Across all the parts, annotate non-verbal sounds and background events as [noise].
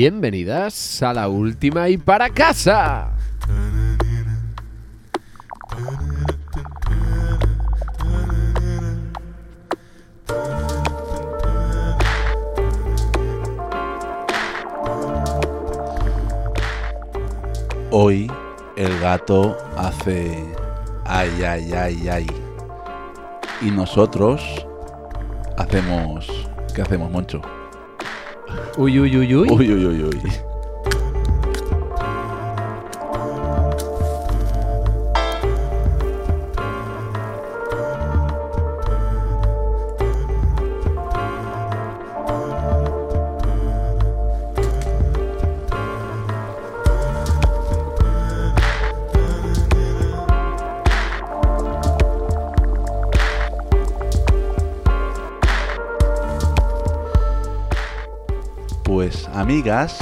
Bienvenidas a la última y para casa. Hoy el gato hace ay, ay, ay, ay. Y nosotros hacemos... ¿Qué hacemos, Moncho? Uy, uy, uy, uy. Uy, uy, uy, uy. Amigas,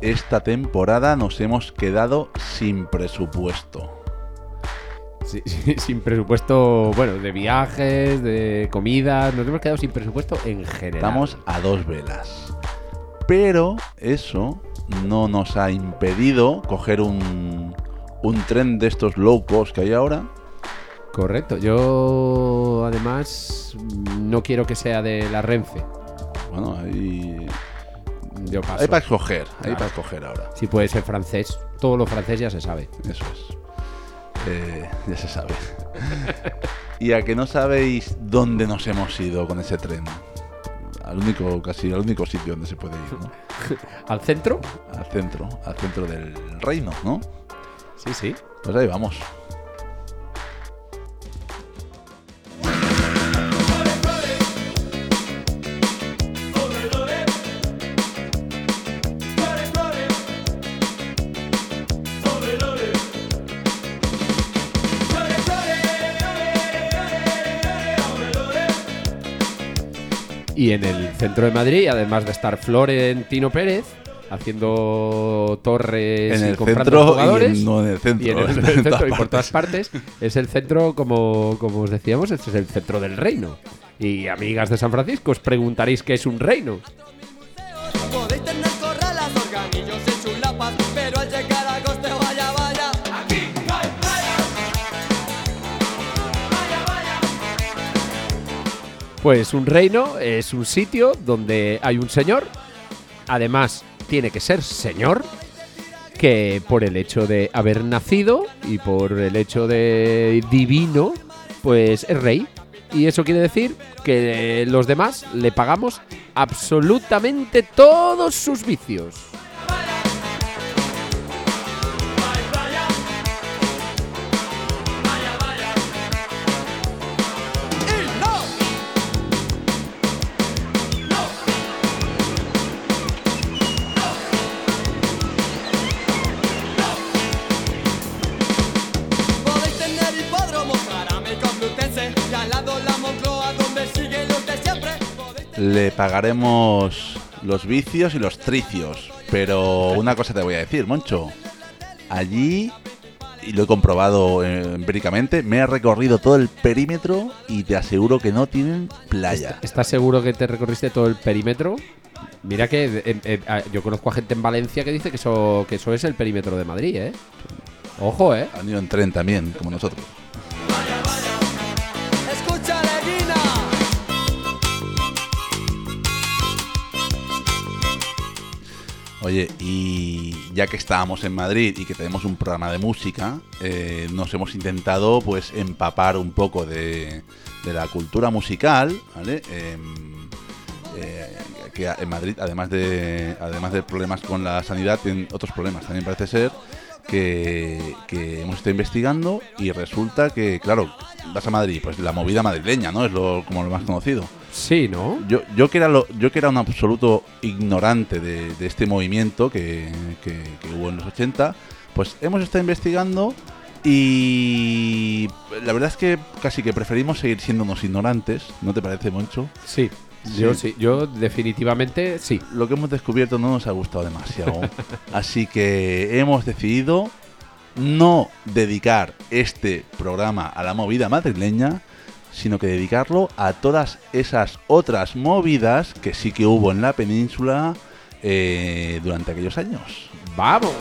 esta temporada nos hemos quedado sin presupuesto. Sí, [laughs] sí, sin presupuesto, bueno, de viajes, de comidas. Nos hemos quedado sin presupuesto en general. Estamos a dos velas. Pero eso no nos ha impedido coger un, un tren de estos low cost que hay ahora. Correcto. Yo, además, no quiero que sea de la Renfe. Bueno, ahí, Yo paso. hay para escoger, hay para escoger ahora. Si puede ser francés. Todo lo francés ya se sabe. Eso es. Eh, ya se sabe. [laughs] y a que no sabéis dónde nos hemos ido con ese tren. Al único, casi al único sitio donde se puede ir, ¿no? [laughs] ¿Al centro? Al centro, al centro del reino, ¿no? Sí, sí. Pues ahí vamos. En el centro de Madrid, además de estar Florentino Pérez haciendo torres En y el comprando centro y jugadores. en- no en el centro. y en el, en centro y por [laughs] todas partes. partes es el centro como, como os decíamos este es el centro del reino y amigas de San Francisco os preguntaréis qué es un reino pues un reino es un sitio donde hay un señor además tiene que ser señor que por el hecho de haber nacido y por el hecho de divino pues es rey y eso quiere decir que los demás le pagamos absolutamente todos sus vicios. Le pagaremos los vicios y los tricios. Pero una cosa te voy a decir, Moncho. Allí, y lo he comprobado eh, empíricamente, me he recorrido todo el perímetro y te aseguro que no tienen playa. ¿Estás seguro que te recorriste todo el perímetro? Mira que eh, eh, yo conozco a gente en Valencia que dice que eso, que eso es el perímetro de Madrid, ¿eh? Ojo, ¿eh? Han ido en tren también, como nosotros. Oye, y ya que estábamos en Madrid y que tenemos un programa de música, eh, nos hemos intentado pues empapar un poco de, de la cultura musical, ¿vale? Em, eh, que en Madrid, además de además de problemas con la sanidad, tienen otros problemas. También parece ser que, que hemos estado investigando y resulta que, claro, vas a Madrid, pues la movida madrileña, ¿no? Es lo, como lo más conocido. Sí, ¿no? Yo, yo, que era lo- yo que era un absoluto ignorante de, de este movimiento que, que- que hubo en los 80, pues hemos estado investigando y la verdad es que casi que preferimos seguir siendo unos ignorantes, ¿no te parece, Moncho? Sí. Yo sí, yo definitivamente sí. Lo que hemos descubierto no nos ha gustado demasiado, [laughs] así que hemos decidido no dedicar este programa a la movida madrileña, sino que dedicarlo a todas esas otras movidas que sí que hubo en la península eh, durante aquellos años. ¡Vamos!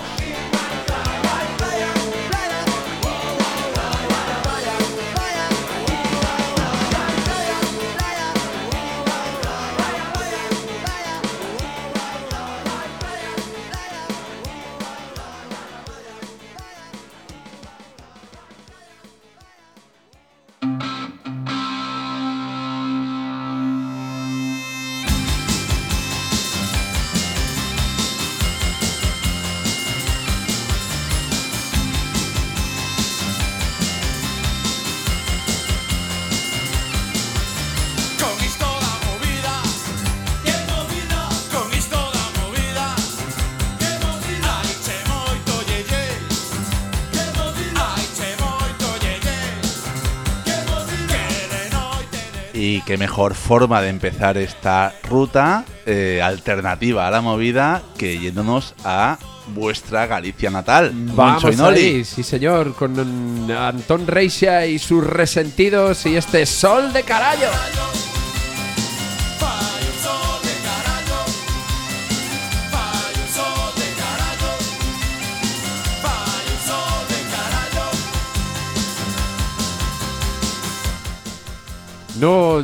Qué mejor forma de empezar esta ruta eh, alternativa a la movida que yéndonos a vuestra Galicia natal, Vamos ahí, sí señor, con Antón Reixa y sus resentidos y este sol de carallo. No,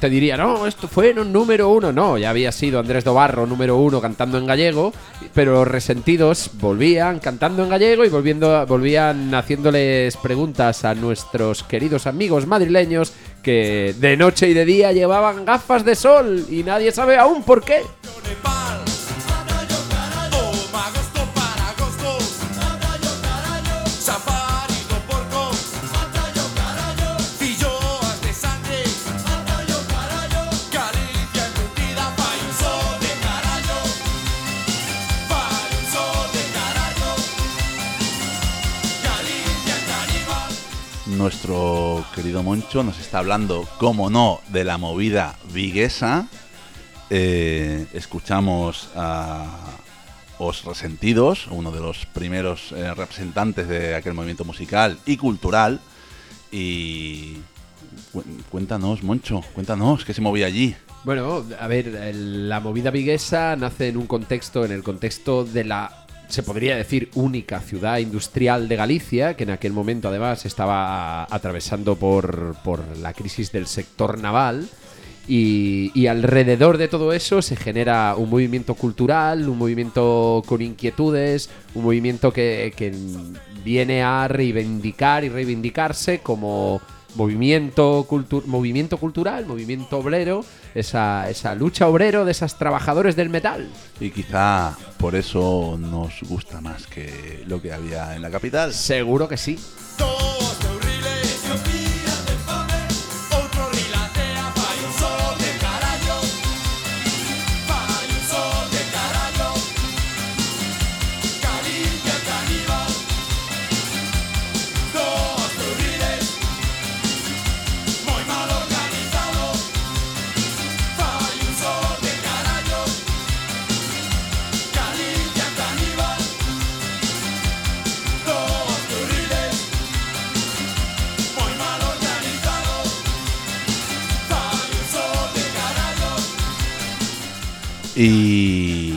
te diría, no, esto fue en un número uno. No, ya había sido Andrés Dobarro número uno cantando en gallego, pero los resentidos volvían cantando en gallego y volviendo, volvían haciéndoles preguntas a nuestros queridos amigos madrileños que de noche y de día llevaban gafas de sol y nadie sabe aún por qué. Nuestro querido Moncho nos está hablando, como no, de la movida viguesa. Eh, escuchamos a Os Resentidos, uno de los primeros eh, representantes de aquel movimiento musical y cultural. Y cu- cuéntanos, Moncho, cuéntanos, ¿qué se movía allí? Bueno, a ver, la movida viguesa nace en un contexto, en el contexto de la, se podría decir, única ciudad industrial de Galicia, que en aquel momento además estaba atravesando por, por la crisis del sector naval. Y, y alrededor de todo eso se genera un movimiento cultural, un movimiento con inquietudes, un movimiento que, que viene a reivindicar y reivindicarse como movimiento, cultu- movimiento cultural, movimiento obrero, esa, esa lucha obrero de esos trabajadores del metal. Y quizá por eso nos gusta más que lo que había en la capital. Seguro que sí. Y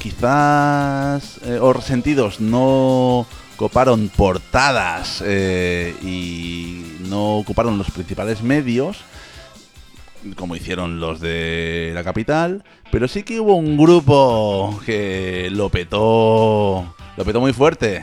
quizás eh, os resentidos no coparon portadas eh, y no ocuparon los principales medios como hicieron los de la capital, pero sí que hubo un grupo que lo petó, lo petó muy fuerte.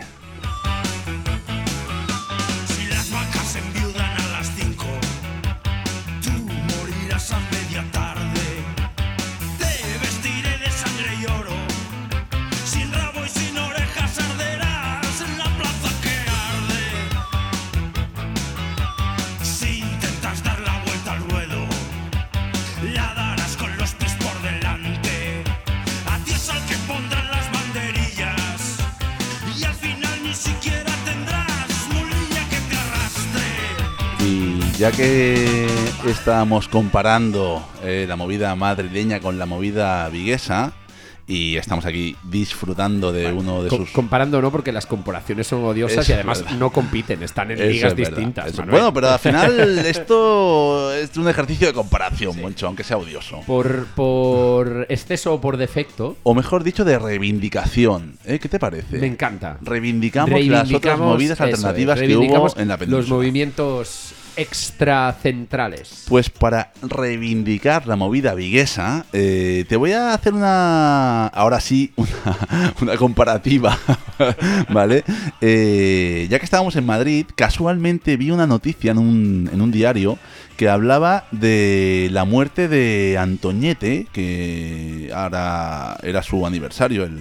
Ya que estábamos comparando eh, la movida madrileña con la movida viguesa, y estamos aquí disfrutando de uno de sus... Comparando no, porque las comparaciones son odiosas Eso y además no compiten, están en Eso ligas es distintas. Bueno, pero al final [laughs] esto es un ejercicio de comparación, Moncho, aunque sea odioso. por, por exceso o por defecto, O mejor dicho, de reivindicación. ¿eh? ¿Qué te parece? me encanta. Reivindicamos, las otras Reivindicamos- movidas alternativas que hubo reivindicamos en la península. Los movimientos extracentrales. Pues para reivindicar la movida viguesa, eh, te voy a hacer una. Ahora sí, una, [laughs] una comparativa. [laughs] ¿Vale? Eh, ya que estábamos en Madrid, casualmente vi una noticia en un, en un diario que hablaba de la muerte de Antoñete, que ahora era su aniversario, el,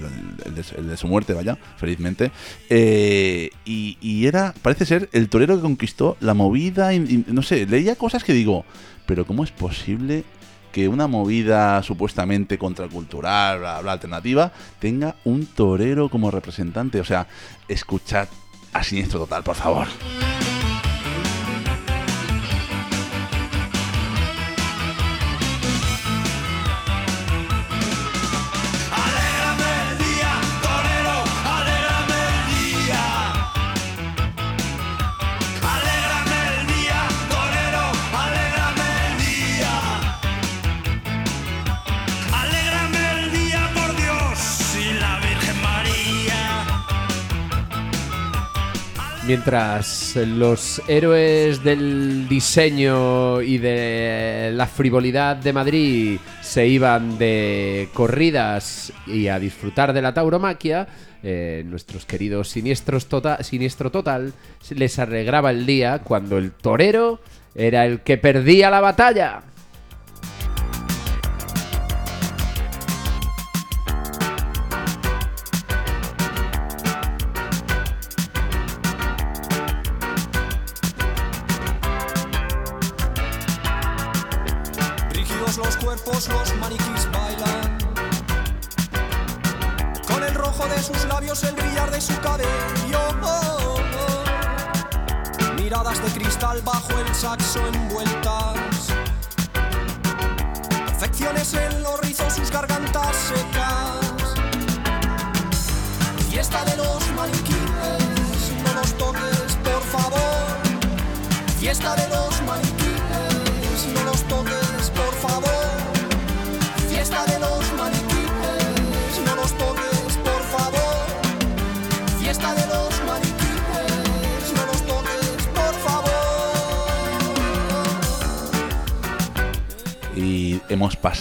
de, su muerte, vaya, felizmente. Eh, y, era, parece ser, el torero que conquistó la movida, no sé, leía cosas que digo, pero ¿cómo es posible que una movida supuestamente contracultural, bla, bla, alternativa, tenga un torero como representante? O sea, escuchad a Siniestro Total, por favor. Mientras los héroes del diseño y de la frivolidad de Madrid se iban de corridas y a disfrutar de la tauromaquia, eh, nuestros queridos siniestros tota- siniestro total les arreglaba el día cuando el torero era el que perdía la batalla.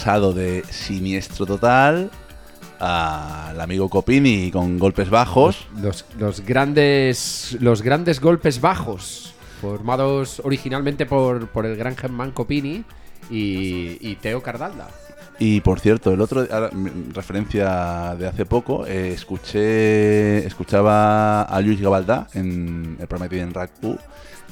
De Siniestro Total al amigo Copini con golpes bajos. Los, los grandes los grandes golpes bajos formados originalmente por, por el gran Germán Copini y, y Teo Cardalda. Y por cierto, el otro, ahora, referencia de hace poco, eh, escuché, escuchaba a Luis Gabaldá en el programa que tiene en RACU,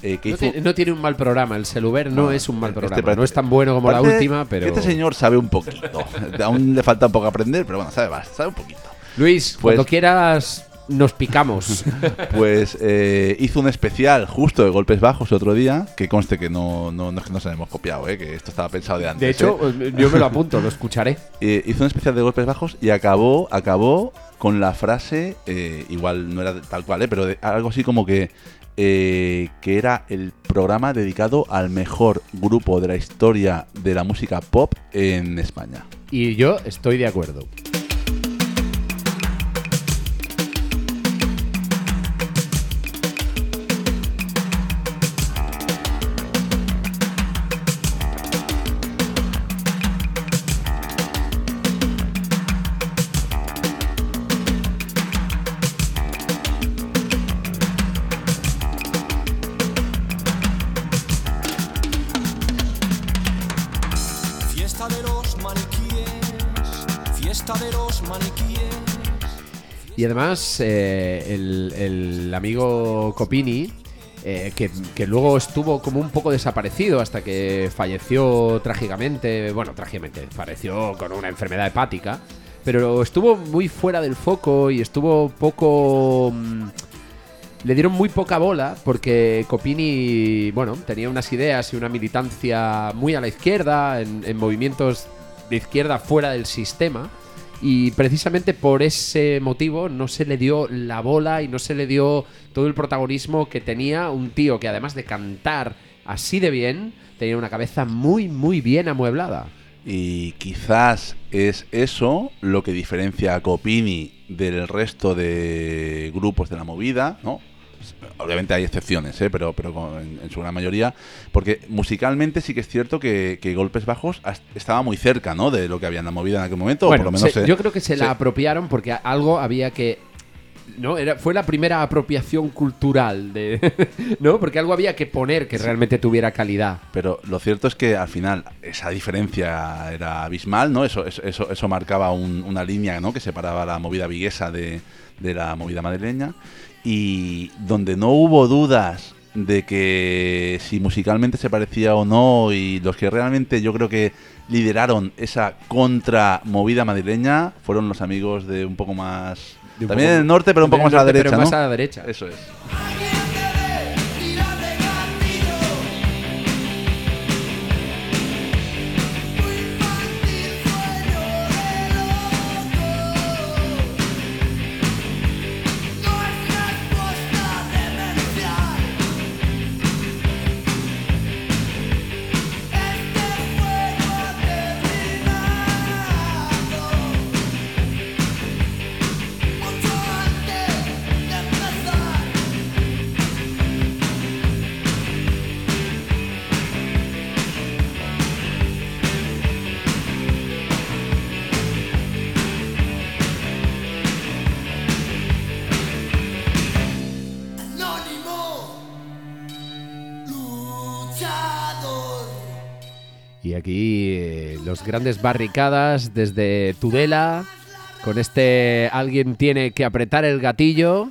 eh, que No, hizo... tiene- no tiene un mal programa, el Celuber no, No, es un mal este programa. parece- no es tan bueno como la última, pero... Este señor sabe un poquito. [laughs] Aún le falta un poco aprender, pero bueno, sabe más, sabe un poquito. Luis, Pues- cuando quieras nos picamos. [laughs] Pues eh, hizo un especial justo de golpes bajos otro día, que conste que no, no, no es que nos hemos copiado, eh, que esto estaba pensado de antes. De hecho, eh. yo me lo apunto, lo escucharé. [laughs] Eh, hizo un especial de golpes bajos y acabó, acabó con la frase, eh, igual no era tal cual, eh, pero de- algo así como que, que era el programa dedicado al mejor grupo de la historia de la música pop en España. Y yo estoy de acuerdo. Y además, eh, el, amigo Copini, eh, que, luego estuvo como un poco desaparecido hasta que falleció trágicamente, bueno, trágicamente, falleció con una enfermedad hepática, pero estuvo muy fuera del foco y estuvo poco... mm, le dieron muy poca bola porque Copini, bueno, tenía unas ideas y una militancia muy a la izquierda, en movimientos de izquierda fuera del sistema. Y precisamente por ese motivo no se le dio la bola y no se le dio todo el protagonismo que tenía un tío que además de cantar así de bien, tenía una cabeza muy, muy bien amueblada. Y quizás es eso lo que diferencia a Copini del resto de grupos de la movida, ¿no? Obviamente hay excepciones, ¿eh? pero, pero con- en, en su gran mayoría, porque musicalmente sí que es cierto que, que Golpes Bajos estaba muy cerca ¿no? de lo que había en la movida en aquel momento, o Bueno, por lo menos se- se- yo creo que se la apropiaron porque algo había que. ¿no? Era, fue la primera apropiación cultural de. [laughs] ¿No? Porque algo había que poner que realmente tuviera calidad. Pero lo cierto es que al final esa diferencia era abismal, ¿no? Eso, eso, eso, eso marcaba un- una línea, ¿no? Que separaba la movida viguesa de, de la movida madrileña. Y donde no hubo dudas de que si musicalmente se parecía o no, y los que realmente yo creo que lideraron esa contra movida madrileña fueron los amigos de un poco más. De un también poco- en el norte, pero un poco más del a la norte, derecha. pero más ¿no? a la derecha. Eso es. Grandes barricadas desde Tudela, con este alguien tiene que apretar el gatillo,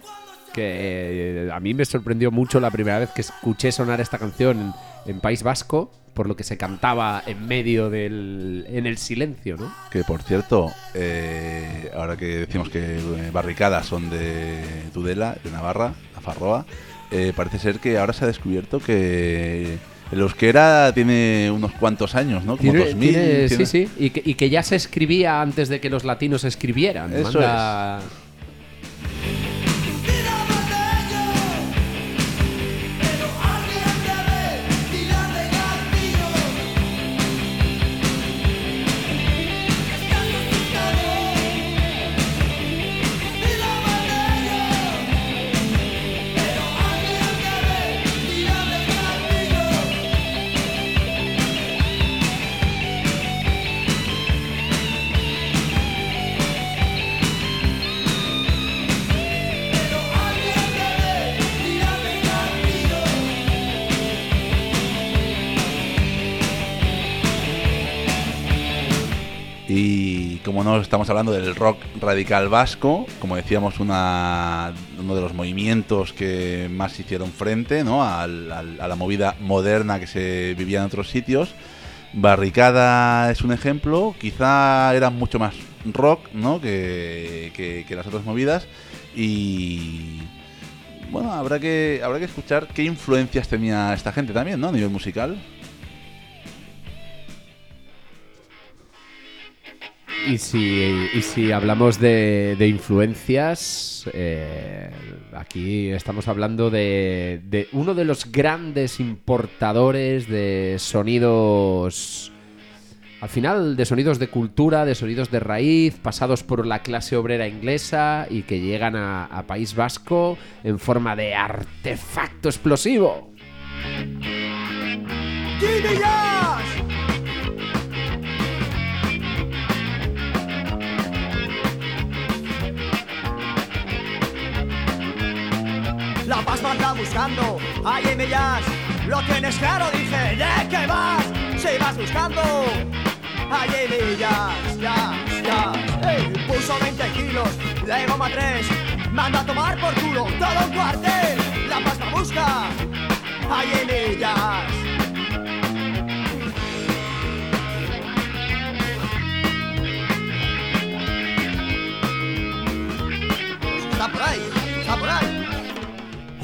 que eh, a mí me sorprendió mucho la primera vez que escuché sonar esta canción en, País Vasco, por lo que se cantaba en medio del... en el silencio, ¿no? Que por cierto, eh, ahora que decimos que eh, barricadas son de Tudela, de Navarra, la Farroa, eh, parece ser que ahora se ha descubierto que el euskera tiene unos cuantos años, ¿no? Como Tiene- 2000. tiene- tiene- Sí, sí, y que, y que ya se escribía antes de que los latinos escribieran. Eso Manda- Estamos hablando del rock radical vasco, como decíamos, una, uno de los movimientos que más hicieron frente ¿no? a la movida moderna que se vivía en otros sitios. Barricada es un ejemplo, quizá era mucho más rock ¿no? que, que- que las otras movidas. Y bueno, habrá que, habrá que escuchar qué influencias tenía esta gente también, ¿no? A nivel musical. Y si, y si hablamos de, de influencias, eh, aquí estamos hablando de, de uno de los grandes importadores de sonidos, al final de sonidos de cultura, de sonidos de raíz, pasados por la clase obrera inglesa y que llegan a, País Vasco en forma de artefacto explosivo. La paz me anda buscando, ahí en ellas Lo tienes claro, dije, ¿de qué vas? Si vas buscando. Ahí en ellas, ya, ya. Puso 20 kilos, de goma 3 Manda a tomar por culo todo un cuartel. La me busca, ahí en ellas. Está por está por ahí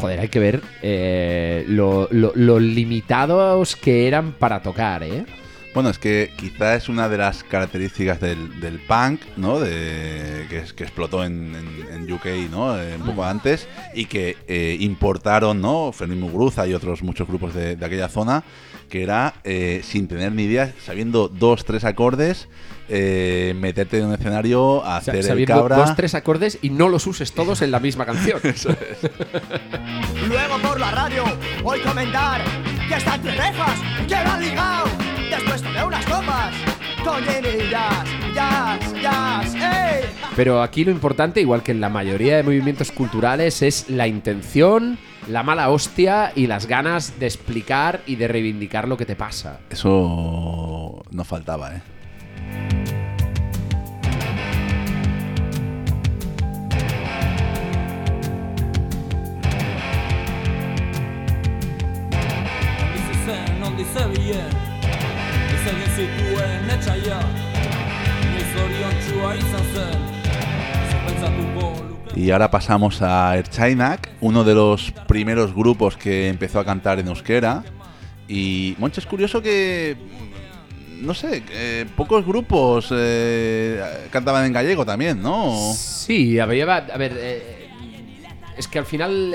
Joder, hay que ver eh, lo, lo- lo limitados que eran para tocar, ¿eh? Bueno, es que quizá es una de las características del, del punk, ¿no? De, que, explotó en, en- en UK, ¿no? Eh, un poco antes y que eh, importaron, ¿no? Fermín Muguruza y otros muchos grupos de, de aquella zona, que era eh, sin tener ni idea, sabiendo dos, tres acordes, eh, meterte en un escenario a O sea, hacer el cabra. dos, tres acordes y no los uses todos en la misma canción. [laughs] Luego por la radio, hoy comentar que está entre rejas, que lo han ligado. Después tomé unas copas con Jimmy Jazz, Jazz, Jazz, ¡ey! Pero aquí lo importante, igual que en la mayoría de movimientos culturales, es la intención, la mala hostia y las ganas de explicar y de reivindicar lo que te pasa. Eso no faltaba, ¿eh? Zituen etxaia izan zen Y ahora pasamos a Erchainak, uno de los primeros grupos que empezó a cantar en euskera. Y, Moncho, es curioso que, mm, no sé, eh, pocos grupos eh, cantaban en gallego también, ¿no? Sí, había. A ver, eh, es que al final.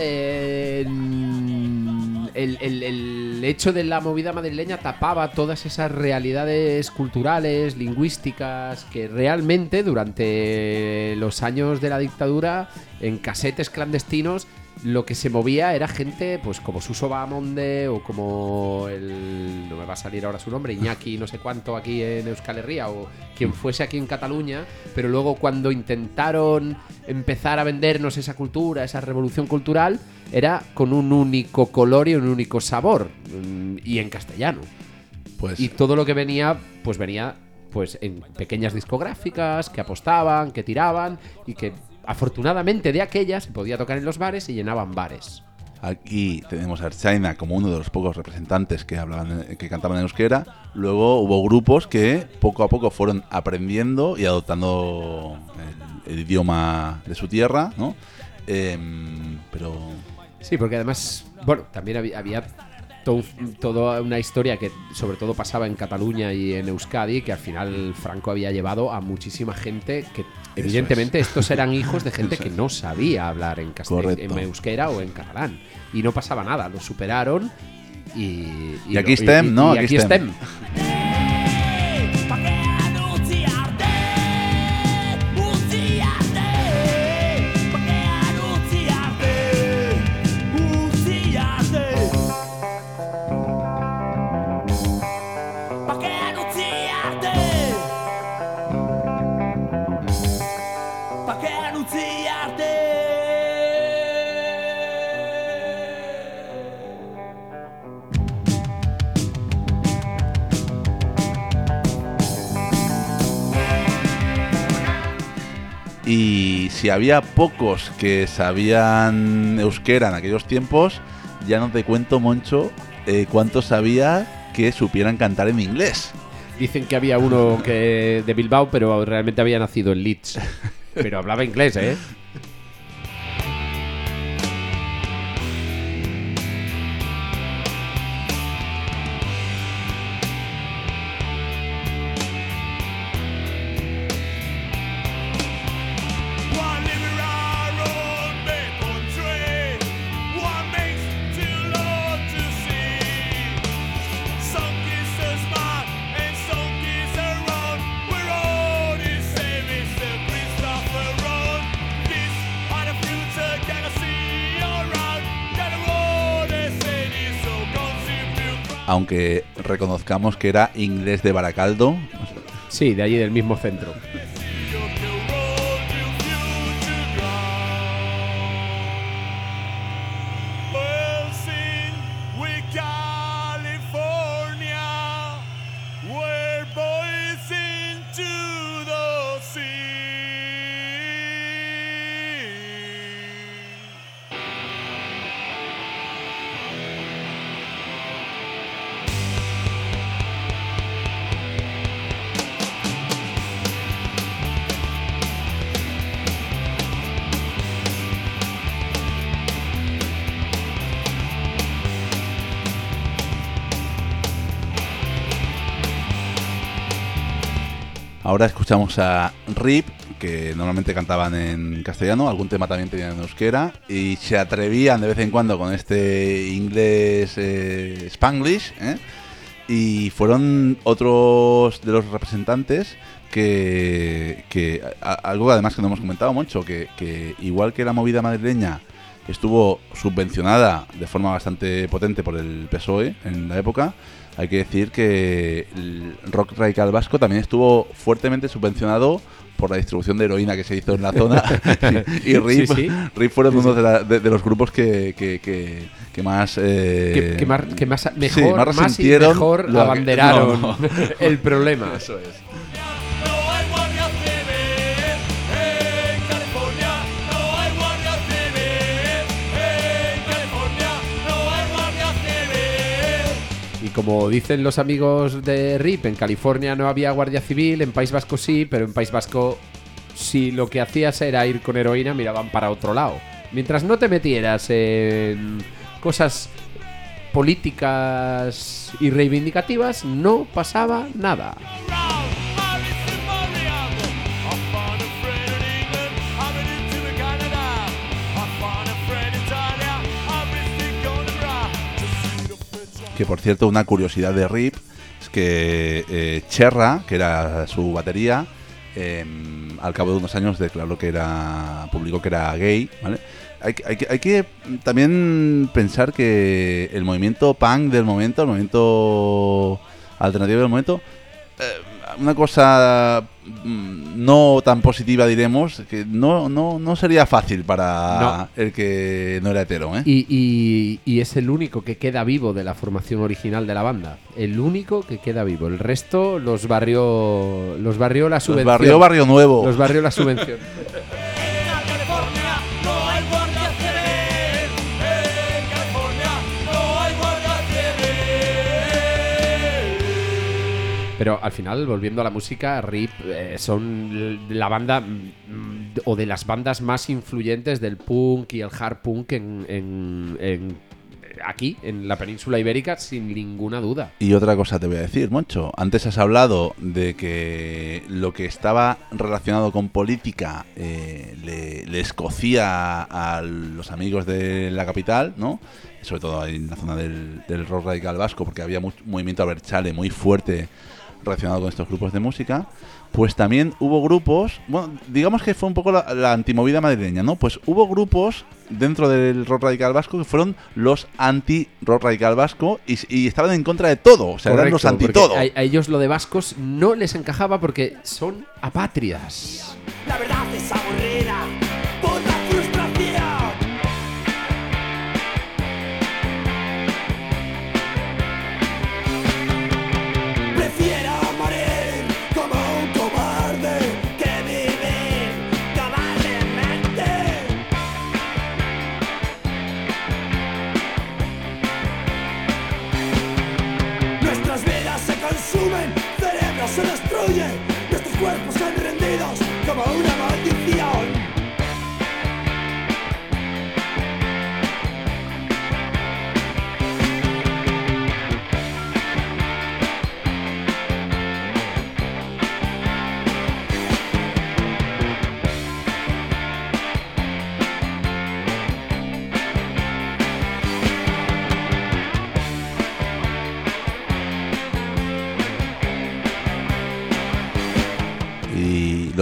El, el- el hecho de la movida madrileña tapaba todas esas realidades culturales, lingüísticas, que realmente durante los años de la dictadura, en casetes clandestinos, lo que se movía era gente, pues como Suso Bahamonde o como el. No me va a salir ahora su nombre, Iñaki, no sé cuánto aquí en Euskal Herria o quien fuese aquí en Cataluña, pero luego cuando intentaron empezar a vendernos esa cultura, esa revolución cultural, era con un único color y un único sabor, mm, y en castellano. Pues Y todo lo que venía, pues venía pues en pequeñas discográficas que apostaban, que tiraban y que afortunadamente de aquellas se podía tocar en los bares y llenaban bares. Aquí tenemos a Erchaina como uno de los pocos representantes que hablaban, que cantaban en euskera. Luego hubo grupos que poco a poco fueron aprendiendo y adoptando el, idioma de su tierra, ¿no? Em, pero Sí, porque además, bueno, también había, había to- toda una historia que sobre todo pasaba en Cataluña y en Euskadi, que al final Franco había llevado a muchísima gente que evidentemente estos eran hijos de gente que no sabía hablar en, Correcto. en euskera o en catalán. Y no pasaba nada, lo superaron y... Y aquí no? Y, Aquí. Si había pocos que sabían euskera en aquellos tiempos, ya no te cuento, Moncho, eh, cuántos sabía que supieran cantar en inglés. Dicen que había uno que de Bilbao, pero realmente había nacido en Leeds. [laughs] Pero hablaba inglés, ¿eh? Aunque reconozcamos que era inglés de Baracaldo. Sí, de allí del mismo centro. Ahora escuchamos a Rip, que normalmente cantaban en castellano, algún tema también tenían en euskera, y se atrevían de vez en cuando con este inglés eh, spanglish, ¿eh? y fueron otros de los representantes que, algo además que no hemos comentado mucho, que, que igual que la movida madrileña estuvo subvencionada de forma bastante potente por el PSOE en la época, hay que decir que el rock radical vasco también estuvo fuertemente subvencionado por la distribución de heroína que se hizo en la zona [laughs] [laughs] y, RIP, Sí, sí. RIP fueron uno de, la- de- de los grupos que, que- que- que más eh, que más, que más- sí, mejor, más más, y mejor que- abanderaron no, [laughs] no. el problema. Eso es. Como dicen los amigos de RIP, en California no había guardia civil, en País Vasco sí, pero en País Vasco si lo que hacías era ir con heroína, miraban para otro lado. Mientras no te metieras en cosas políticas y reivindicativas, no pasaba nada. Que por cierto, una curiosidad de RIP es que eh, Cherra, que era su batería, eh, al cabo de unos años declaró que era. publicó que era gay, ¿vale? Hay, hay hay que también pensar que el movimiento punk del momento, el movimiento alternativo del momento, eh, una cosa mm, no tan positiva diremos, que no, no, no sería fácil para el que no era hetero, ¿eh? Y, y- y es el único que queda vivo de la formación original de la banda. El único que queda vivo. El resto los barrió, los barrió la Los subvención. barrio Barrio Nuevo. Los barrió la [laughs] subvención. Pero al final, volviendo a la música, RIP eh, son la banda mm, o de las bandas más influyentes del punk y el hard punk en, en- aquí, en la península ibérica, sin ninguna duda. Y otra cosa te voy a decir, Moncho. Antes has hablado de que lo que estaba relacionado con política eh, le, le escocía a los amigos de la capital, ¿no? Sobre todo en la zona del, del rock radical vasco, porque había mu- movimiento abertzale muy fuerte relacionado con estos grupos de música. Pues también hubo grupos, bueno, digamos que fue un poco la, la antimovida madrileña, ¿no? Pues hubo grupos dentro del rock radical vasco que fueron los anti-rock radical vasco y, y estaban en contra de todo, o sea, eran los Correcto, anti-todo. A, a ellos lo de vascos no les encajaba porque son apátridas. La verdad es aburrida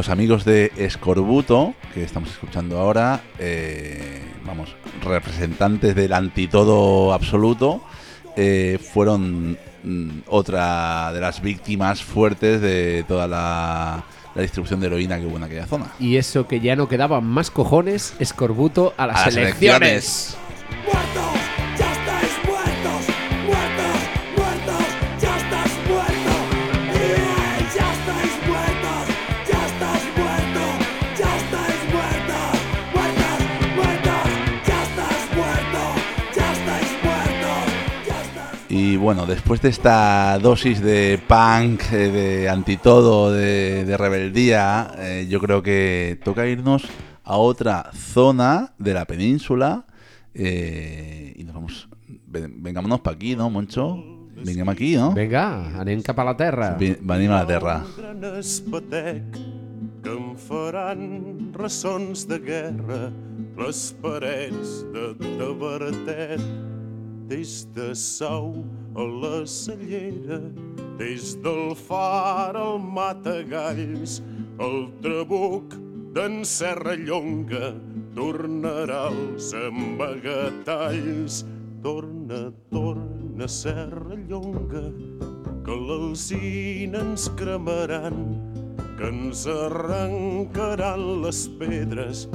los amigos de Escorbuto, que estamos escuchando ahora, eh, vamos, representantes del antitodo absoluto, eh, fueron mm, otra de las víctimas fuertes de toda la, la distribución de heroína que hubo en aquella zona. Y eso que ya no quedaban más cojones, escorbuto a las, A las elecciones. Bueno, después de esta dosis de punk, eh, de antitodo, de, de rebeldía, eh, yo creo que toca irnos a otra zona de la península. eh, y nos vamos. ven- Vengámonos para aquí, ¿no, Moncho? Vengámonos aquí, ¿no? Venga, anem cap a la terra. Vi- Venim a la terra. gran espatec que em faran ressons de guerra les parets de tabaretet des de Sau a la Cellera, des del Far al Matagalls, el Trabuc d'en Serrallonga, tornarà als embagatalls. Torna, torna, Serrallonga, que l'alzina ens cremaran, que ens arrencaran les pedres,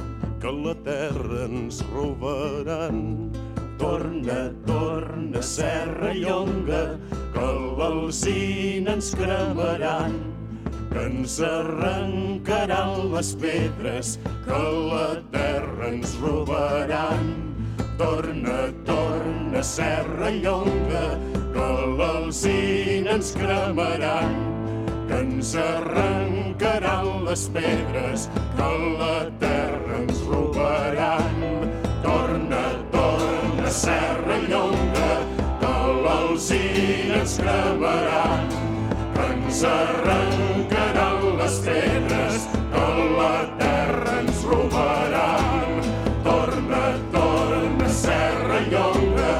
que la terra ens robaran. Torna, torna, Serra Llonga, que l'alzina ens cremaran, que ens arrencaran les pedres, que la terra ens robaran. Torna, torna, Serra Llonga, que l'alzina ens cremaran, que ens arrencaran les pedres, que la terra ens robaran. Serra Llonga, que l'alzina ens cremaran, que ens arrencaran les pedres, que la terra ens robaran. Torna, torna, Serra Llonga,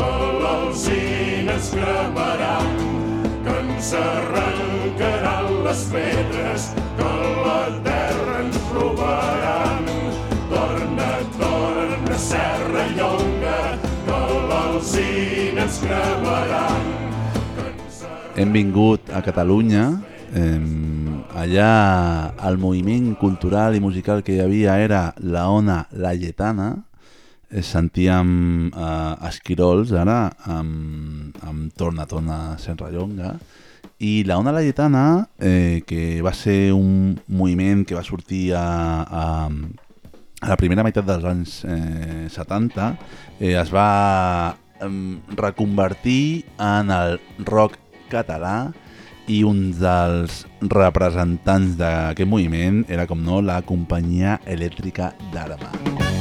que l'alzina ens cremaran, que ens arrencaran les pedres, que la terra ens robaran. Torna, torna, Serra Llonga, l'alzina ens Hem vingut a Catalunya. em, allà el moviment cultural i musical que hi havia era la Ona Laietana. Eh, Sentíem eh, esquirols ara amb, amb Torna Torna Serrallonga i la Ona Laietana eh, que va ser un moviment que va sortir a, a, a la primera meitat dels anys eh, 70 eh, es va reconvertir en el rock català i un dels representants d'aquest moviment era, com no, la companyia elèctrica d'Arma. Sí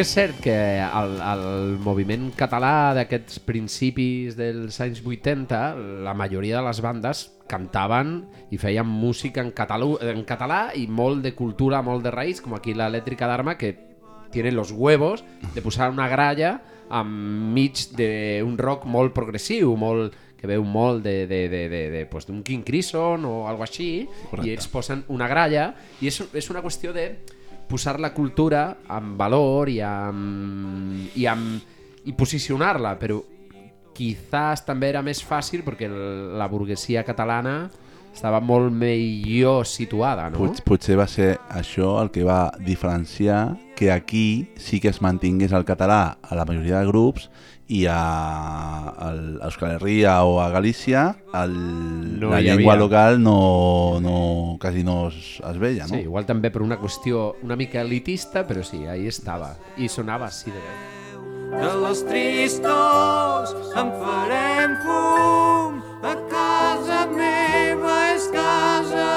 que és cert que el, el moviment català d'aquests principis dels anys 80, la majoria de les bandes cantaven i feien música en, català, en català i molt de cultura, molt de raïs, com aquí l'elèctrica d'Arma, que tienen los huevos de posar una gralla enmig d'un rock molt progressiu, molt que veu molt de, de, de, de, de pues, d'un King Crimson o algo així, Correcte. i ells posen una gralla, i és, és una qüestió de posar la cultura en valor i, amb, i, amb, i posicionar-la, però quizás també era més fàcil perquè la burguesia catalana estava molt millor situada, no? Pot, potser va ser això el que va diferenciar que aquí sí que es mantingués el català a la majoria de grups i a, al, a Euskal Herria o a Galícia el, No la llengua havia. local no, no, quasi no es, es veia, no? Sí, igual també per una qüestió una mica elitista, però sí, ahí estava. I sonava així de bé. De les tristors en farem fum a casa meva és casa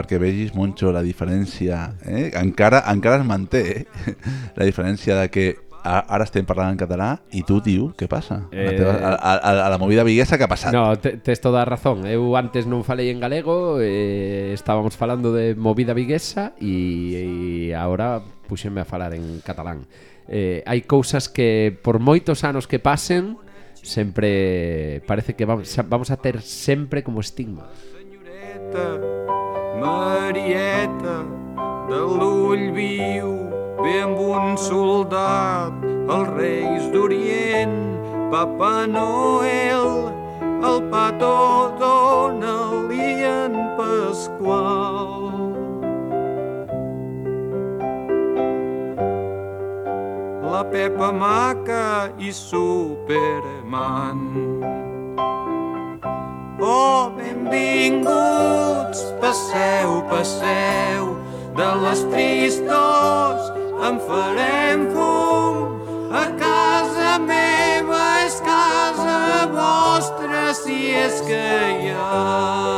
perquè vegis, Moncho, la diferència... Eh? Encara, encara es manté eh? [laughs] la diferència de que ara estem parlant en català i tu, tio, què passa? Eh... A, teva, a, a, a la movida viguesa que ha passat? No, tes toda a razón. Eu antes non falei en galego, eh, estábamos falando de movida viguesa e, e agora puxenme a falar en catalán. Eh, hai cousas que por moitos anos que pasen sempre parece que vamos, vamos a ter sempre como estigma. Señoreta Marieta de l'ull viu ve amb un soldat els reis d'Orient Papa Noel el petó dona-li en Pasqual. La Pepa Maca i Superman Oh, benvinguts, passeu, passeu, de les tristors en farem fum. A casa meva és casa vostra, si és que hi ha.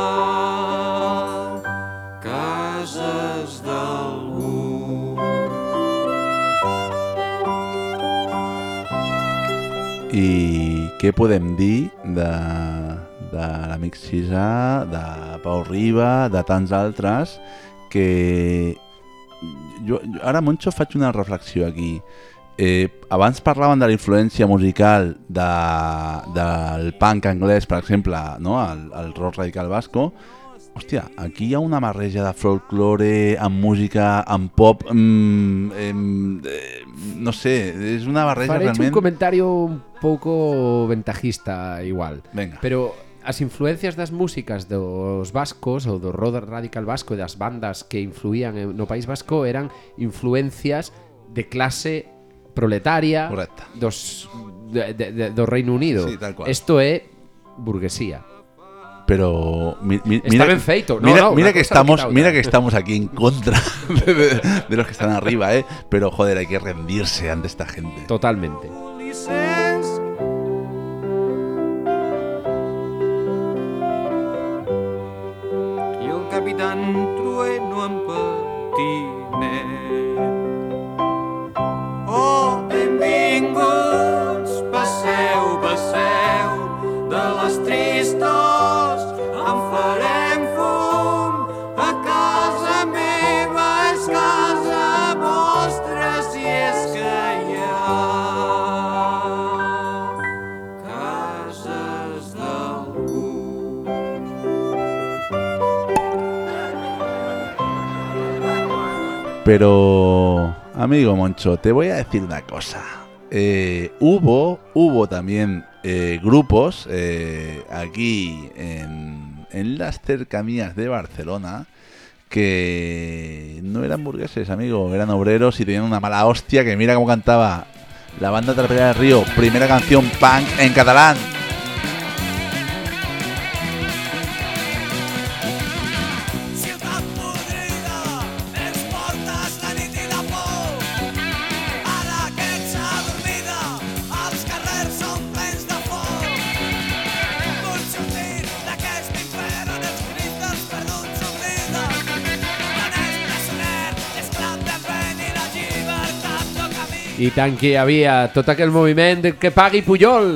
I què podem dir de, de l'amic Cisà, de Pau Riba, de tants altres, que jo, jo ara, Moncho, faig una reflexió aquí. Eh, abans parlaven de la influència musical de, del punk anglès, per exemple, no? el, el rock radical basco. Hòstia, aquí hi ha una barreja de folklore amb música, amb pop, mm, em, eh, no sé, és una barreja un realment... comentario un pouco ventajista igual. Venga. Pero as influencias das músicas dos vascos ou do rock radical vasco e das bandas que influían en- no País Vasco eran influencias de clase proletaria Correcta. dos de, de, de, do Reino Unido. Sí, tal cual. Isto é burguesía. pero mi- mi- Está mira, ben feito. No, mira, no, mira que estamos quita otra. mira que estamos aquí en contra [laughs] de, de- de los que están arriba eh pero joder hay que rendirse ante esta gente Totalmente. într-o enormă tine. Pero amigo Moncho te voy a decir una cosa Eh, hubo hubo también eh, grupos eh, aquí en, en las cercanías de Barcelona que no eran burgueses, amigo, eran obreros y tenían una mala hostia que mira cómo cantaba la banda Trapera del Río, primera canción punk en catalán. I tant que hi havia tot aquell moviment que pagui Puyol.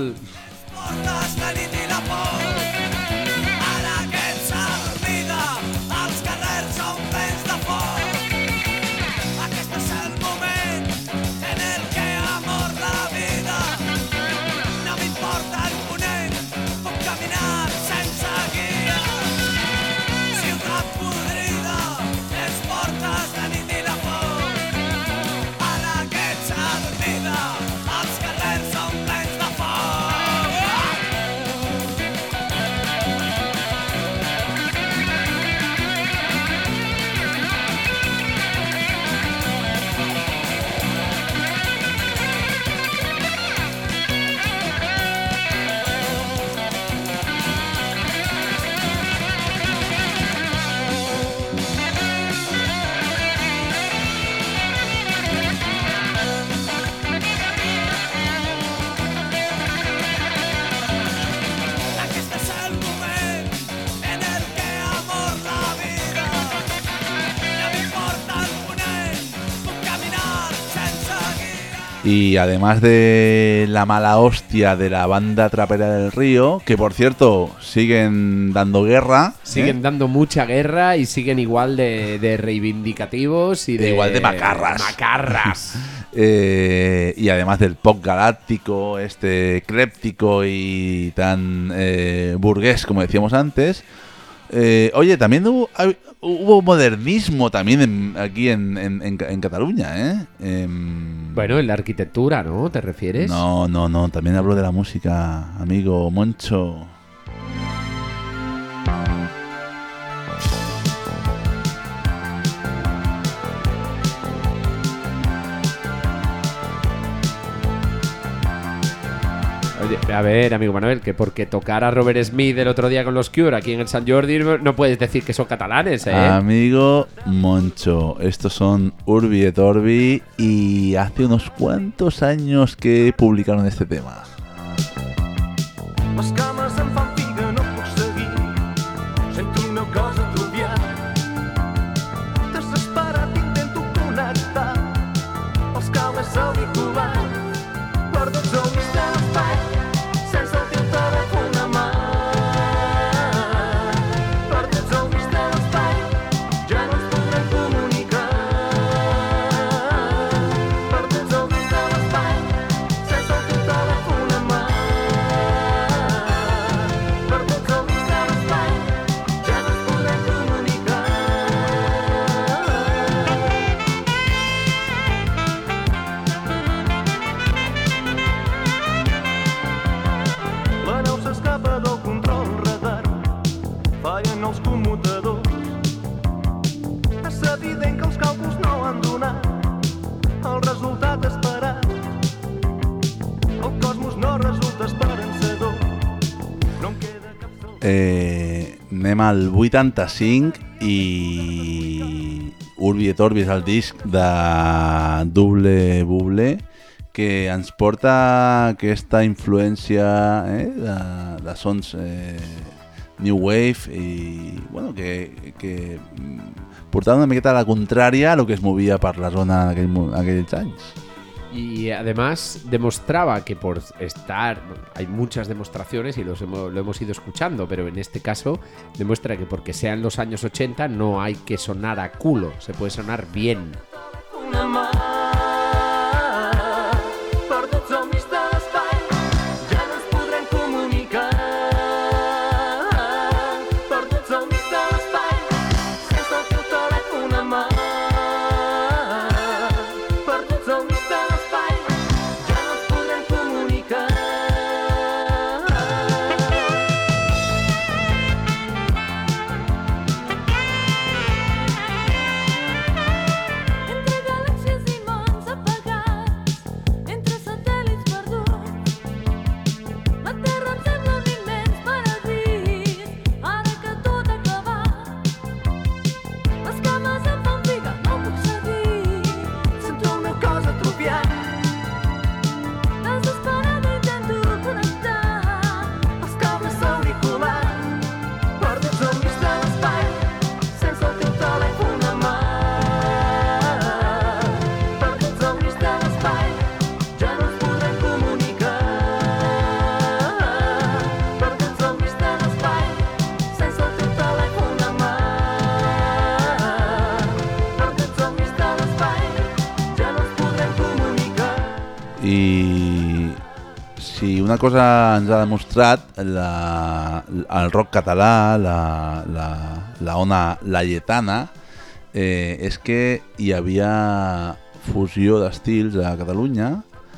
Y además de la mala hostia de la banda trapera del río, que por cierto siguen dando guerra. ¿eh? Siguen dando mucha guerra y siguen igual de, de reivindicativos y de. Igual de macarras. Macarras. [laughs] Eh, y además del pop galáctico, este créptico y tan eh, burgués como decíamos antes. Eh, oye, también hubo, hubo modernismo también en- aquí en, en- Cataluña, ¿eh? Em, bueno, en la arquitectura, ¿no? ¿Te refieres? No, no, no, también hablo de la música, amigo Moncho. Oye, a ver, amigo Manuel, que porque tocar a Robert Smith el otro día con los Cure aquí en el San Jordi no puedes decir que son catalanes, ¿eh? Amigo Moncho, estos son Urbi et Orbi y hace unos cuantos años que publicaron este tema. Em Eh, anem al 85 i Urbi et Orbi és el disc de Double Buble que ens porta aquesta influència eh, de, de sons eh, New Wave i bueno, que, que portaven una miqueta a la contrària a lo que es movia per la zona en aquell, aquells anys. Y además demostraba que por estar, hay muchas demostraciones y los hemos- lo hemos ido escuchando, pero en este caso demuestra que porque sean los años 80 no hay que sonar a culo, se puede sonar bien. Una si una cosa ens ha demostrat la, el rock català, la, la, la ona laietana, eh, és que hi havia fusió d'estils a Catalunya.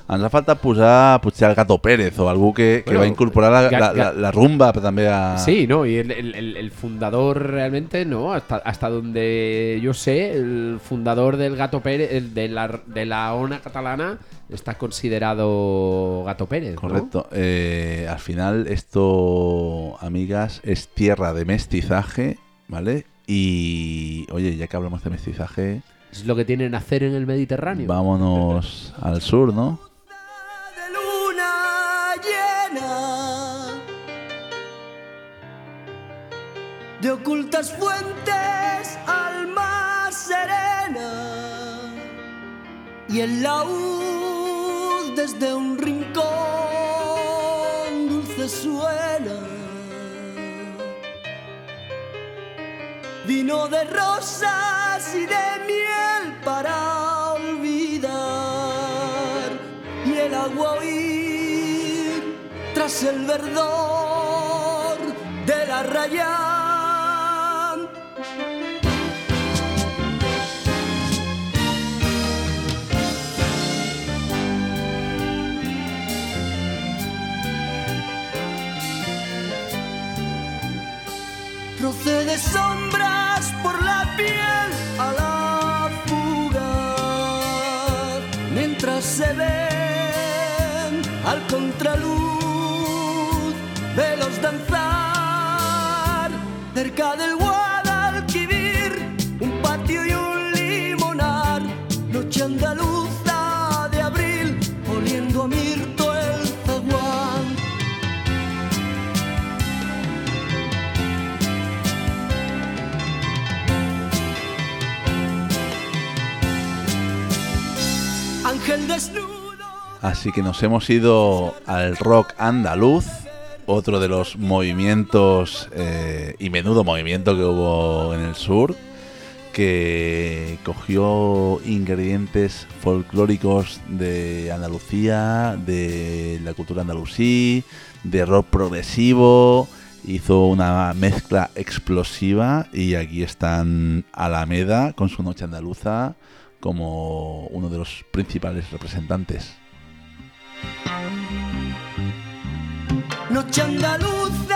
Ens ha faltat posar potser el Gato Pérez o algú que, que Bueno, va incorporar la, la, la, la rumba també a... Sí, no, y el, el- el- fundador realmente, no, hasta, hasta donde yo sé, el fundador del Gato Pérez, de la, de la ONA catalana, está considerado Gato Pérez. ¿no? Correcto. Eh, al final esto, amigas, es tierra de mestizaje, ¿vale? Y, oye, ya que hablamos de mestizaje, Es lo que tienen hacer en el Mediterráneo. vámonos al sur, ¿no? de luna llena de ocultas fuentes alma serena y en la desde un rincón dulce suena. Vino de rosas y de miel para olvidar y el agua oír tras el verdor de la raya. Roce de sombras por la piel a la fuga, mientras se ven al contraluz velos danzar cerca del Así que nos hemos ido al rock andaluz, otro de los movimientos eh, y menudo movimiento que hubo en el sur, que cogió ingredientes folclóricos de Andalucía, de la cultura andalusí, de rock progresivo, hizo una mezcla explosiva y aquí están Alameda con su noche andaluza como uno de los principales representantes. Noche andaluza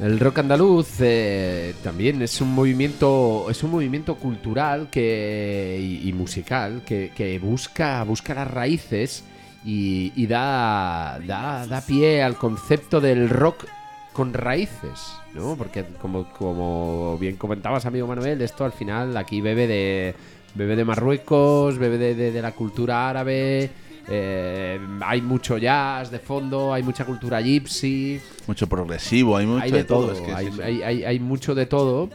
El rock andaluz eh, también es un movimiento, es un movimiento cultural que, y, musical que, busca, busca las raíces y, y da, da, da pie al concepto del rock con raíces, ¿no? Porque como, como bien comentabas, amigo Manuel, esto al final aquí bebe de, bebe de Marruecos, bebe de- de la cultura árabe. Eh, hay mucho jazz de fondo, hay mucha cultura gypsy, Mucho progresivo, hay mucho hay de, de todo, es que hay, sí, sí. hay- hay- hay mucho de todo.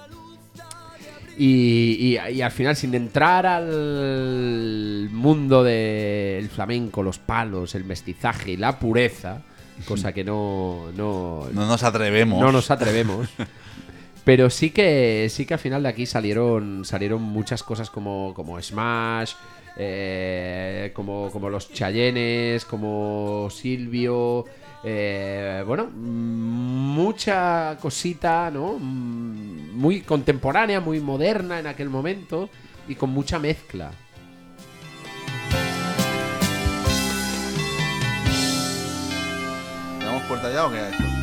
Y, y- y al final, sin entrar al mundo del flamenco, los palos, el mestizaje y la pureza, cosa que no, no, No nos atrevemos. no nos atrevemos. Pero sí que sí que al final de aquí salieron salieron muchas cosas como, como Smash, eh, como, como los Chayennes, como Silvio. eh, bueno, mucha cosita, ¿no? Mm, Muy contemporánea, muy moderna en aquel momento y con mucha mezcla. ¿Le damos puerta ya o qué?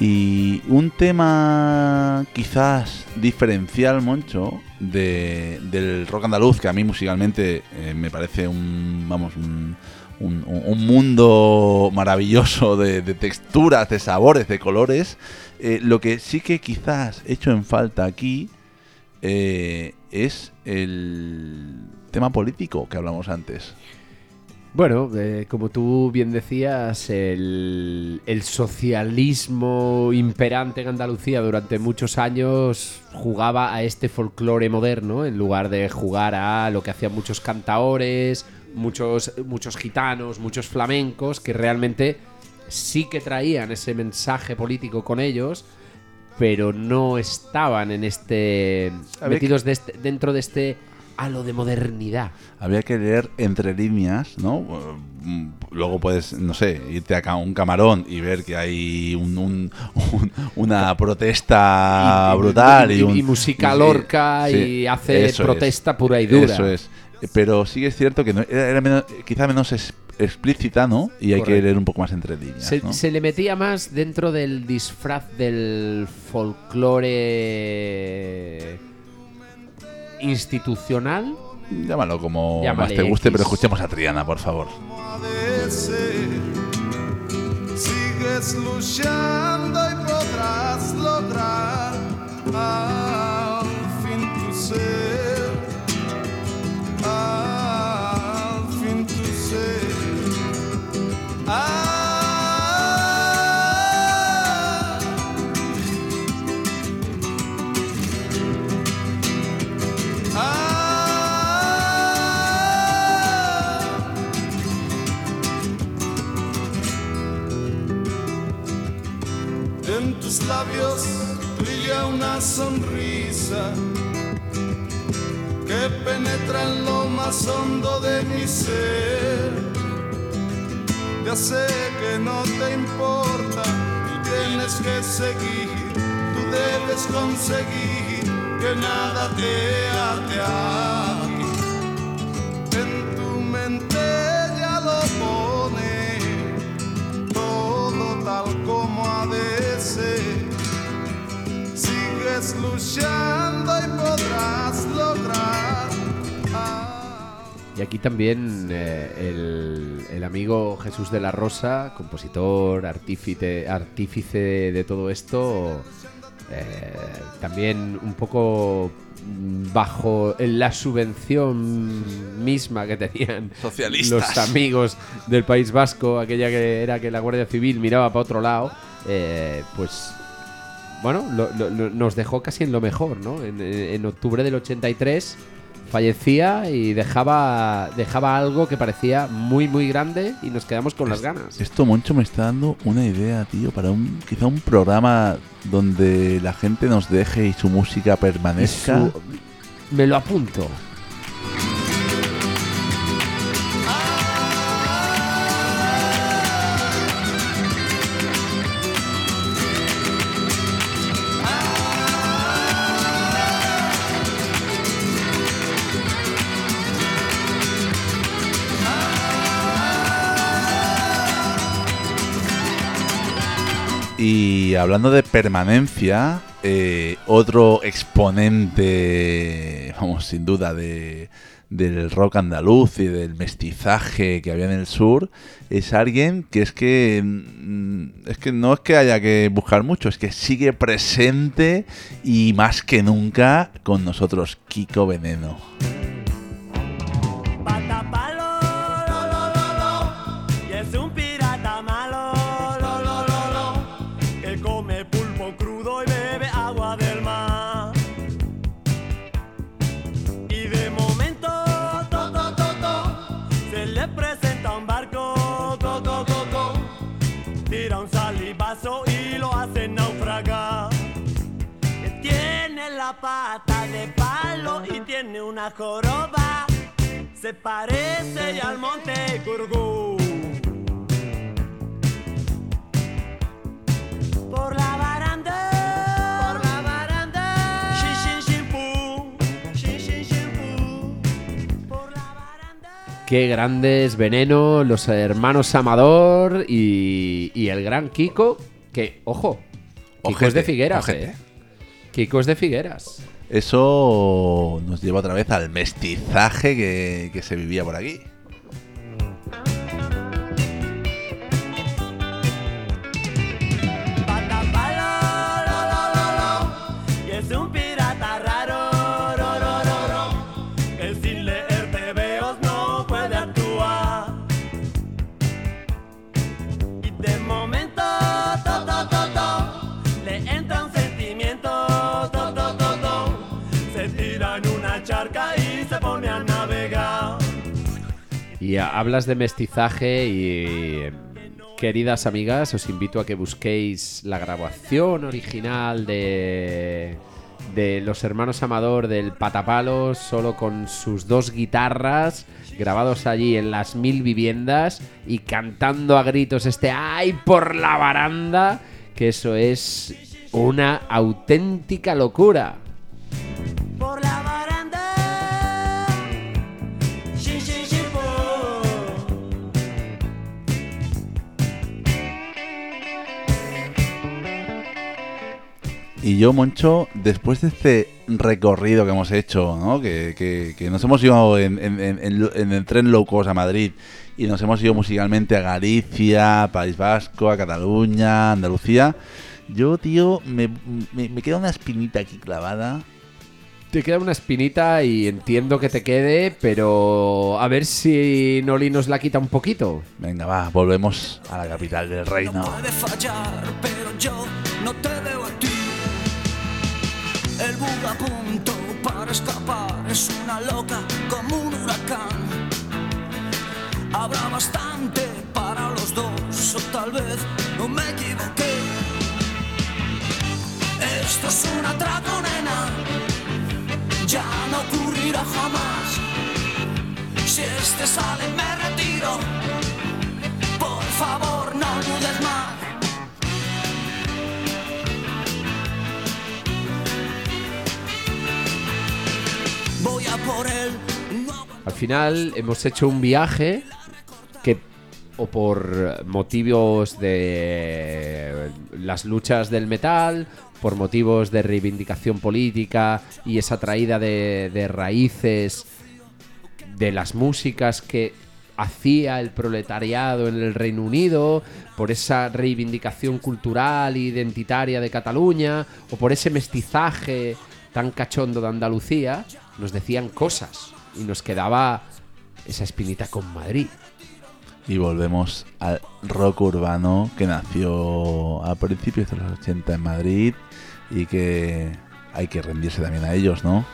Y un tema quizás diferencial, Moncho, de, del rock andaluz, que a mí musicalmente eh, me parece un, vamos, un, un- un mundo maravilloso de, de texturas, de sabores, de colores. Eh, lo que sí que quizás he hecho en falta aquí eh, es el tema político que hablamos antes. Bueno, eh, como tú bien decías, el, el socialismo imperante en Andalucía durante muchos años jugaba a este folclore moderno en lugar de jugar a lo que hacían muchos cantaores, muchos, muchos gitanos, muchos flamencos, que realmente sí que traían ese mensaje político con ellos, pero no estaban en este metidos de este- dentro de este a lo de modernidad. Había que leer entre líneas, ¿no? Mm, Luego puedes, no sé, irte a un camarón y ver que hay un, un- un- una protesta Y- brutal. Y, y- música Lorca sí, y hace protesta pura y dura. Eso es. Pero sí es cierto que no- era, menos- quizá menos es- explícita, ¿no? Y hay que leer un poco más entre líneas, Se, ¿no? se le metía más dentro del disfraz del folclore institucional. Llámalo como Llámale más te guste, X. pero escuchemos a Triana, por favor. Sigues luchando y podrás lograr al fin tu ser, tus labios brilla una sonrisa que penetra en lo más hondo de mi ser. Ya sé que no te importa, tú tienes que seguir, tú debes conseguir que nada te ate a mí. En tu mente ya lo pone todo tal como ha de. Sigues luchando y podrás lograr. Ah. Y aquí también eh, el, el amigo Jesús de la Rosa, compositor, artífice, artífice de todo esto, eh, también un poco bajo la subvención misma que tenían Socialistas. los amigos del País Vasco, aquella que era que la Guardia Civil miraba para otro lado, eh, pues bueno, lo- lo- lo- nos dejó casi en lo mejor, ¿no? En, en octubre del 83 fallecía y dejaba, dejaba algo que parecía muy, muy grande y nos quedamos con las ganas. Esto, Moncho, me está dando una idea, tío, para un quizá un programa donde la gente nos deje y su música permanezca. su- me lo apunto. Y hablando de permanencia, eh, otro exponente, vamos, sin duda, de, del rock andaluz y del mestizaje que había en el sur, es alguien que es que mm, es que no es que haya que buscar mucho, es que sigue presente y más que nunca con nosotros, Kiko Veneno. Salivazo y lo hace naufragar. Tiene la pata de palo y tiene una joroba. Se parece al monte Gurgú. Qué grandes Veneno, los hermanos Amador y, y el gran Kiko, que, ojo, Kiko Ojete, es de Figueras. ¿eh? Kiko es de Figueras. Eso nos lleva otra vez al mestizaje que, que se vivía por aquí. Hablas de mestizaje y queridas amigas, os invito a que busquéis la grabación original de de los hermanos Amador del Patapalos, solo con sus dos guitarras, grabados allí en las mil viviendas y cantando a gritos este ¡ay por la baranda! Que eso es una auténtica locura. Y yo, Moncho, después de este recorrido que hemos hecho, ¿no? que, que- que nos hemos ido en, en- en- en el tren low cost a Madrid y nos hemos ido musicalmente a Galicia, País Vasco, a Cataluña, Andalucía, yo, tío, me, me, me queda una espinita aquí clavada. Te queda una espinita y entiendo que te quede, pero a ver si Noli nos la quita un poquito. Venga, va, volvemos a la capital del reino. puede fallar, pero yo no te a punto para escapar es una loca como un huracán. Habrá bastante para los dos, o tal vez no me equivoqué. Esto es un atraco, nena, ya no ocurrirá jamás. Si este sale, me retiro. Por favor, no dudes más. Al final hemos hecho un viaje que o por motivos de las luchas del metal, por motivos de reivindicación política y esa traída de, de raíces de las músicas que hacía el proletariado en el Reino Unido, por esa reivindicación cultural e identitaria de Cataluña, o por ese mestizaje tan cachondo de Andalucía, nos decían cosas y nos quedaba esa espinita con Madrid. Y volvemos al rock urbano que nació a principios de los 80 en Madrid y que hay que rendirse también a ellos, ¿no?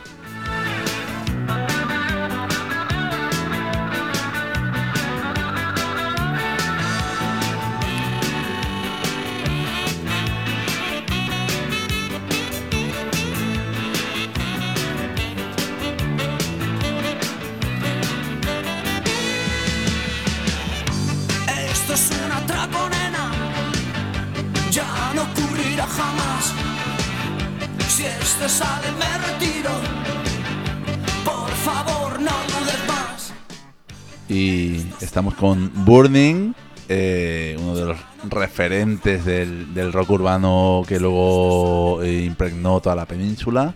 Si este sale, me retiro. Por favor, no dudes más. Y estamos con Burning, eh, uno de los referentes del, del rock urbano que luego eh, impregnó toda la península.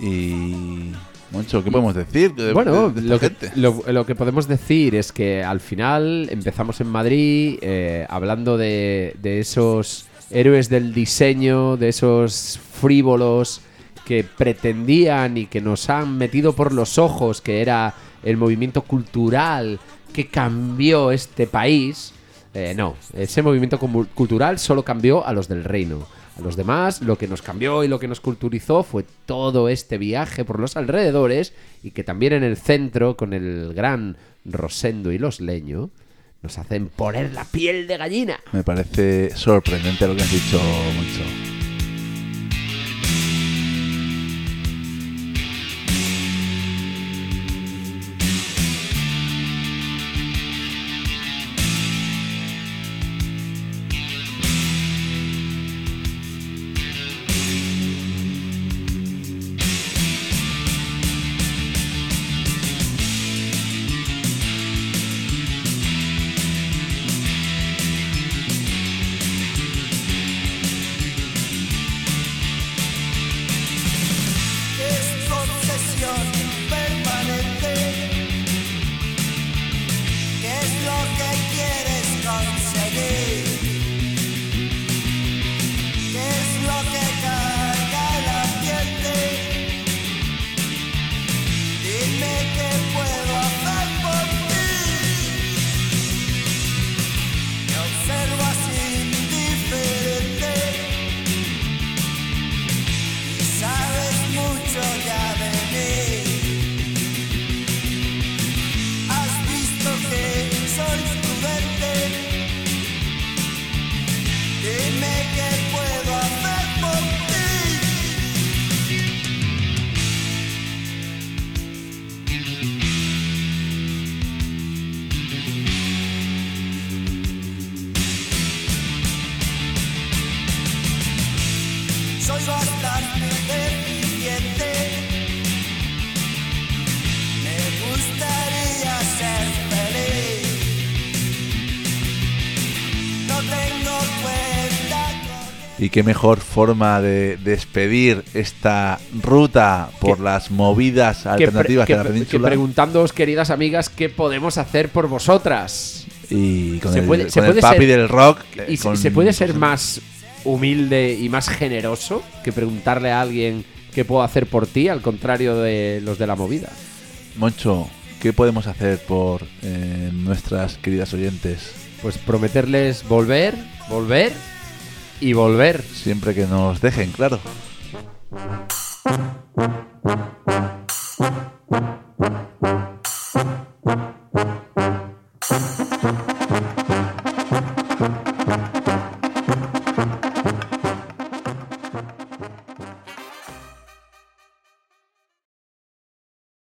Y. Moncho, ¿qué podemos decir? de- Bueno, de- de esta lo que, lo, lo que podemos decir es que al final empezamos en Madrid eh, hablando de, de esos héroes del diseño, de esos frívolos que pretendían y que nos han metido por los ojos que era el movimiento cultural que cambió este país. Eh, no, ese movimiento cultural solo cambió a los del reino. A los demás, lo que nos cambió y lo que nos culturizó fue todo este viaje por los alrededores y que también en el centro, con el gran Rosendo y los Leño, nos hacen poner la piel de gallina. Me parece sorprendente lo que has dicho, Moncho. Y qué mejor forma de despedir esta ruta por Que- las movidas Que pre- alternativas que, de la península. preguntándoos, queridas amigas, ¿qué podemos hacer por vosotras? y con se el, puede- se con el puede papi ser- del rock. eh, ¿Y se- con- se puede ser más humilde y más generoso que preguntarle a alguien qué puedo hacer por ti, al contrario de los de la movida? Moncho, ¿qué podemos hacer por eh, nuestras queridas oyentes? Pues prometerles volver, volver y volver. Siempre que nos dejen, claro.